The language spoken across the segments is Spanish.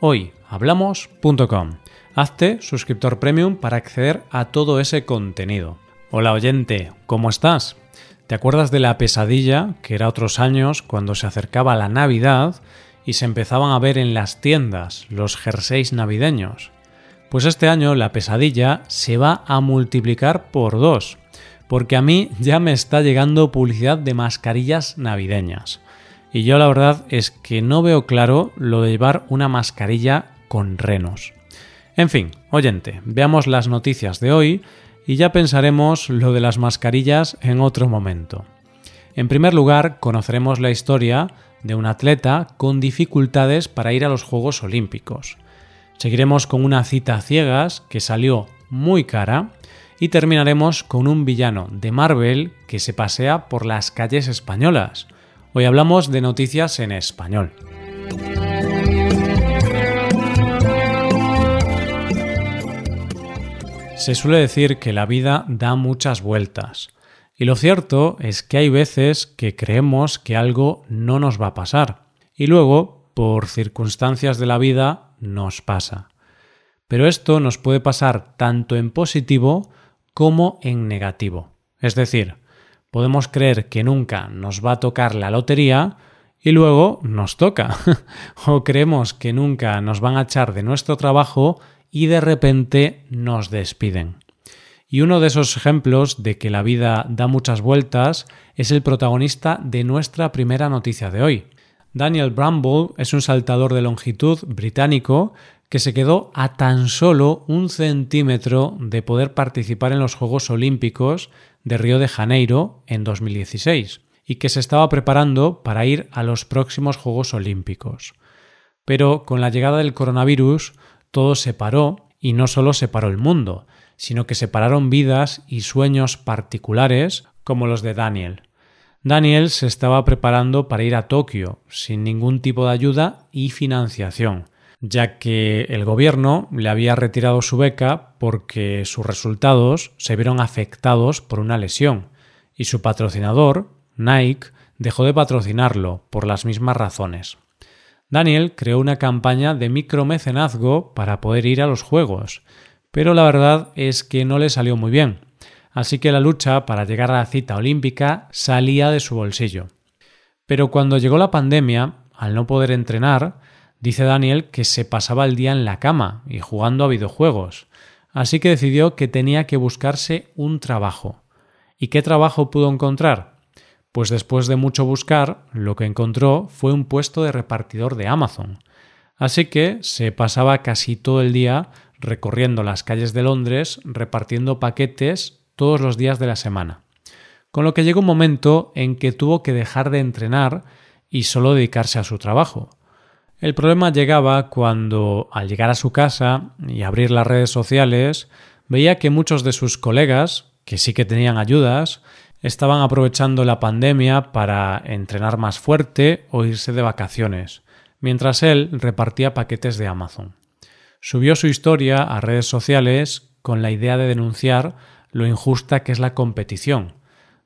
hoyhablamos.com. Hazte suscriptor premium para acceder a todo ese contenido. Hola oyente, ¿cómo estás? ¿Te acuerdas de la pesadilla que era otros años cuando se acercaba la Navidad y se empezaban a ver en las tiendas los jerseys navideños? Pues este año la pesadilla se va a multiplicar por dos, porque a mí ya me está llegando publicidad de mascarillas navideñas. Y yo la verdad es que no veo claro lo de llevar una mascarilla con renos. En fin, oyente, veamos las noticias de hoy y ya pensaremos lo de las mascarillas en otro momento. En primer lugar, conoceremos la historia de un atleta con dificultades para ir a los Juegos Olímpicos. Seguiremos con una cita ciegas que salió muy cara y terminaremos con un villano de Marvel que se pasea por las calles españolas. Hoy hablamos de noticias en español. Se suele decir que la vida da muchas vueltas. Y lo cierto es que hay veces que creemos que algo no nos va a pasar. Y luego, por circunstancias de la vida, nos pasa. Pero esto nos puede pasar tanto en positivo como en negativo. Es decir, podemos creer que nunca nos va a tocar la lotería y luego nos toca. o creemos que nunca nos van a echar de nuestro trabajo y de repente nos despiden. Y uno de esos ejemplos de que la vida da muchas vueltas es el protagonista de nuestra primera noticia de hoy. Daniel Bramble es un saltador de longitud británico que se quedó a tan solo un centímetro de poder participar en los Juegos Olímpicos de Río de Janeiro en 2016 y que se estaba preparando para ir a los próximos Juegos Olímpicos. Pero con la llegada del coronavirus todo se paró y no solo se paró el mundo, sino que se pararon vidas y sueños particulares como los de Daniel. Daniel se estaba preparando para ir a Tokio sin ningún tipo de ayuda y financiación, ya que el gobierno le había retirado su beca porque sus resultados se vieron afectados por una lesión y su patrocinador, Nike, dejó de patrocinarlo por las mismas razones. Daniel creó una campaña de micromecenazgo para poder ir a los Juegos, pero la verdad es que no le salió muy bien, así que la lucha para llegar a la cita olímpica salía de su bolsillo. Pero cuando llegó la pandemia, al no poder entrenar, Dice Daniel que se pasaba el día en la cama y jugando a videojuegos, así que decidió que tenía que buscarse un trabajo. ¿Y qué trabajo pudo encontrar? Pues después de mucho buscar, lo que encontró fue un puesto de repartidor de Amazon. Así que se pasaba casi todo el día recorriendo las calles de Londres repartiendo paquetes todos los días de la semana. Con lo que llegó un momento en que tuvo que dejar de entrenar y solo dedicarse a su trabajo. El problema llegaba cuando, al llegar a su casa y abrir las redes sociales, veía que muchos de sus colegas, que sí que tenían ayudas, estaban aprovechando la pandemia para entrenar más fuerte o irse de vacaciones, mientras él repartía paquetes de Amazon. Subió su historia a redes sociales con la idea de denunciar lo injusta que es la competición,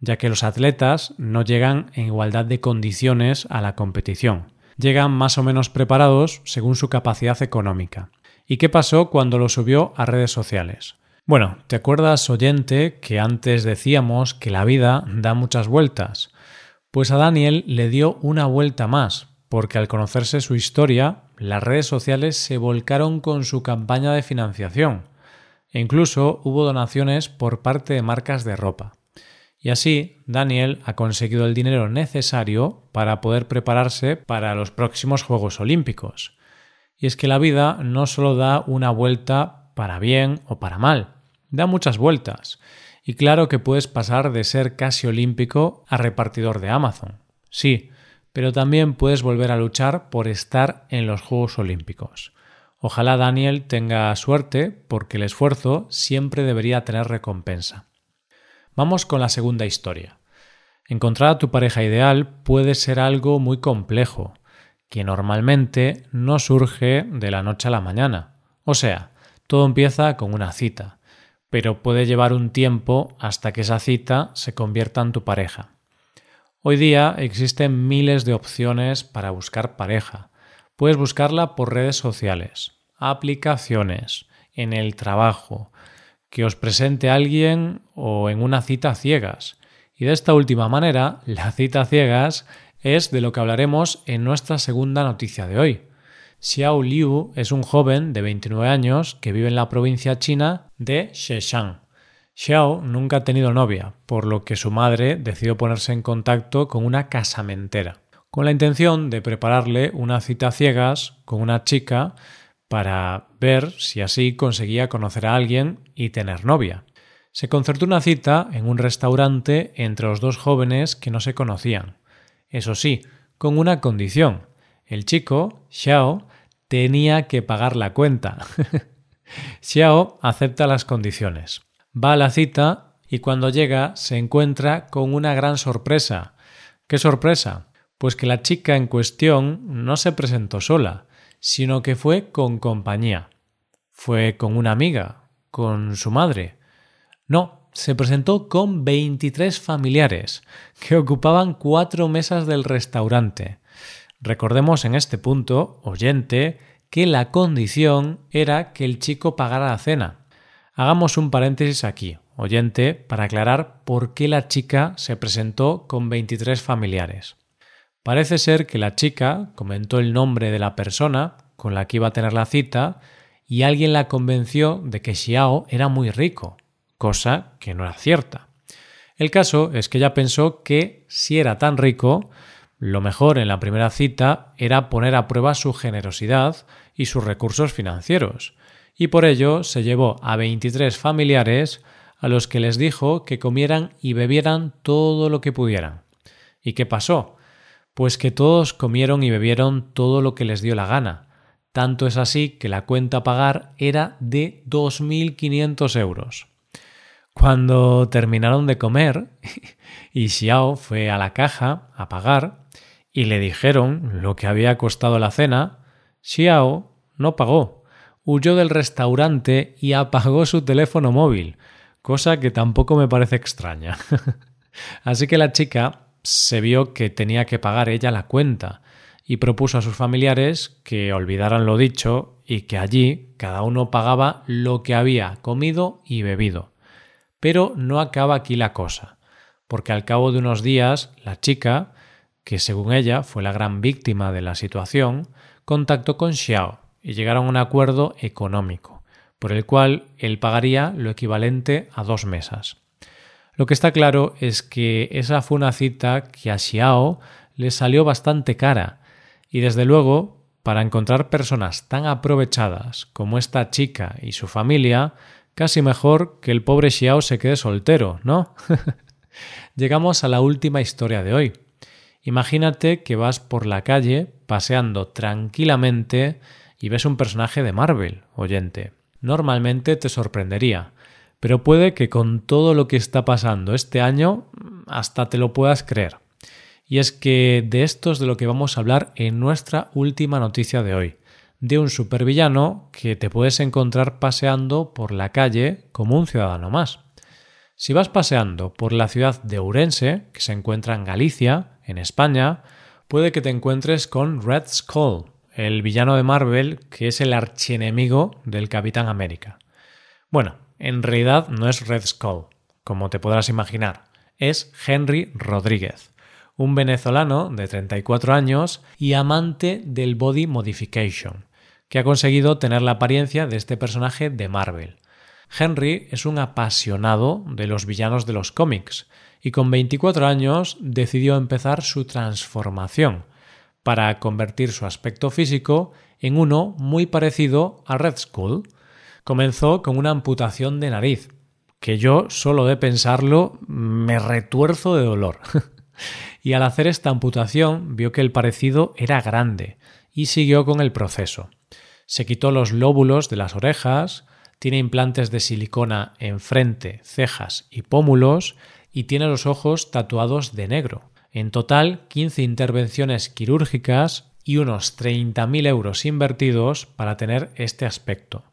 ya que los atletas no llegan en igualdad de condiciones a la competición llegan más o menos preparados según su capacidad económica. ¿Y qué pasó cuando lo subió a redes sociales? Bueno, ¿te acuerdas, oyente, que antes decíamos que la vida da muchas vueltas? Pues a Daniel le dio una vuelta más, porque al conocerse su historia, las redes sociales se volcaron con su campaña de financiación, e incluso hubo donaciones por parte de marcas de ropa. Y así, Daniel ha conseguido el dinero necesario para poder prepararse para los próximos Juegos Olímpicos. Y es que la vida no solo da una vuelta para bien o para mal, da muchas vueltas. Y claro que puedes pasar de ser casi olímpico a repartidor de Amazon. Sí, pero también puedes volver a luchar por estar en los Juegos Olímpicos. Ojalá Daniel tenga suerte porque el esfuerzo siempre debería tener recompensa. Vamos con la segunda historia. Encontrar a tu pareja ideal puede ser algo muy complejo, que normalmente no surge de la noche a la mañana. O sea, todo empieza con una cita, pero puede llevar un tiempo hasta que esa cita se convierta en tu pareja. Hoy día existen miles de opciones para buscar pareja. Puedes buscarla por redes sociales, aplicaciones, en el trabajo, que os presente alguien o en una cita ciegas. Y de esta última manera, la cita ciegas es de lo que hablaremos en nuestra segunda noticia de hoy. Xiao Liu es un joven de 29 años que vive en la provincia china de Zhejiang. Xiao nunca ha tenido novia, por lo que su madre decidió ponerse en contacto con una casamentera, con la intención de prepararle una cita ciegas con una chica para ver si así conseguía conocer a alguien y tener novia. Se concertó una cita en un restaurante entre los dos jóvenes que no se conocían. Eso sí, con una condición. El chico, Xiao, tenía que pagar la cuenta. Xiao acepta las condiciones. Va a la cita y cuando llega se encuentra con una gran sorpresa. ¿Qué sorpresa? Pues que la chica en cuestión no se presentó sola, sino que fue con compañía. Fue con una amiga, con su madre. No, se presentó con 23 familiares, que ocupaban cuatro mesas del restaurante. Recordemos en este punto, oyente, que la condición era que el chico pagara la cena. Hagamos un paréntesis aquí, oyente, para aclarar por qué la chica se presentó con 23 familiares. Parece ser que la chica comentó el nombre de la persona con la que iba a tener la cita y alguien la convenció de que Xiao era muy rico, cosa que no era cierta. El caso es que ella pensó que si era tan rico, lo mejor en la primera cita era poner a prueba su generosidad y sus recursos financieros, y por ello se llevó a 23 familiares a los que les dijo que comieran y bebieran todo lo que pudieran. ¿Y qué pasó? Pues que todos comieron y bebieron todo lo que les dio la gana. Tanto es así que la cuenta a pagar era de 2.500 euros. Cuando terminaron de comer y Xiao fue a la caja a pagar y le dijeron lo que había costado la cena, Xiao no pagó, huyó del restaurante y apagó su teléfono móvil, cosa que tampoco me parece extraña. Así que la chica se vio que tenía que pagar ella la cuenta y propuso a sus familiares que olvidaran lo dicho y que allí cada uno pagaba lo que había comido y bebido. Pero no acaba aquí la cosa, porque al cabo de unos días la chica, que según ella fue la gran víctima de la situación, contactó con Xiao y llegaron a un acuerdo económico, por el cual él pagaría lo equivalente a dos mesas. Lo que está claro es que esa fue una cita que a Xiao le salió bastante cara y desde luego para encontrar personas tan aprovechadas como esta chica y su familia, casi mejor que el pobre Xiao se quede soltero, ¿no? Llegamos a la última historia de hoy. Imagínate que vas por la calle paseando tranquilamente y ves un personaje de Marvel, oyente. Normalmente te sorprendería, pero puede que con todo lo que está pasando este año hasta te lo puedas creer. Y es que de esto es de lo que vamos a hablar en nuestra última noticia de hoy, de un supervillano que te puedes encontrar paseando por la calle como un ciudadano más. Si vas paseando por la ciudad de Ourense, que se encuentra en Galicia, en España, puede que te encuentres con Red Skull, el villano de Marvel que es el archienemigo del Capitán América. Bueno, en realidad no es Red Skull, como te podrás imaginar, es Henry Rodríguez, un venezolano de 34 años y amante del body modification, que ha conseguido tener la apariencia de este personaje de Marvel. Henry es un apasionado de los villanos de los cómics y con 24 años decidió empezar su transformación para convertir su aspecto físico en uno muy parecido a Red Skull, comenzó con una amputación de nariz, que yo solo de pensarlo me retuerzo de dolor. y al hacer esta amputación vio que el parecido era grande y siguió con el proceso. Se quitó los lóbulos de las orejas, tiene implantes de silicona en frente, cejas y pómulos y tiene los ojos tatuados de negro. En total, 15 intervenciones quirúrgicas y unos 30.000 euros invertidos para tener este aspecto.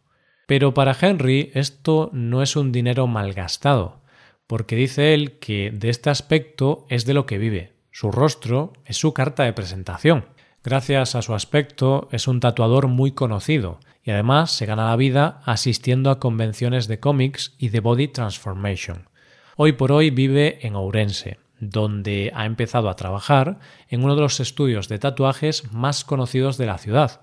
Pero para Henry esto no es un dinero malgastado, porque dice él que de este aspecto es de lo que vive. Su rostro es su carta de presentación. Gracias a su aspecto es un tatuador muy conocido y además se gana la vida asistiendo a convenciones de cómics y de body transformation. Hoy por hoy vive en Ourense, donde ha empezado a trabajar en uno de los estudios de tatuajes más conocidos de la ciudad,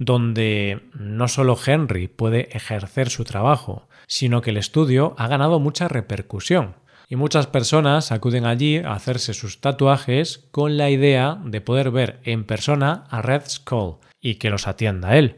donde no solo Henry puede ejercer su trabajo, sino que el estudio ha ganado mucha repercusión. Y muchas personas acuden allí a hacerse sus tatuajes con la idea de poder ver en persona a Red Skull y que los atienda él.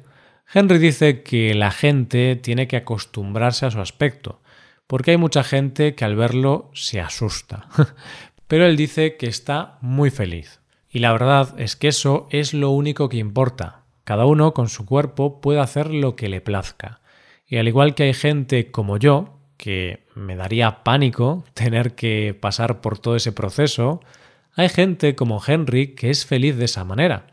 Henry dice que la gente tiene que acostumbrarse a su aspecto, porque hay mucha gente que al verlo se asusta. Pero él dice que está muy feliz. Y la verdad es que eso es lo único que importa. Cada uno con su cuerpo puede hacer lo que le plazca. Y al igual que hay gente como yo, que me daría pánico tener que pasar por todo ese proceso, hay gente como Henry que es feliz de esa manera.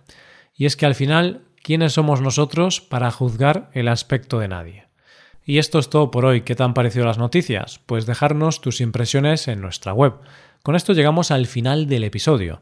Y es que al final, ¿quiénes somos nosotros para juzgar el aspecto de nadie? Y esto es todo por hoy. ¿Qué te han parecido las noticias? Pues dejarnos tus impresiones en nuestra web con esto llegamos al final del episodio.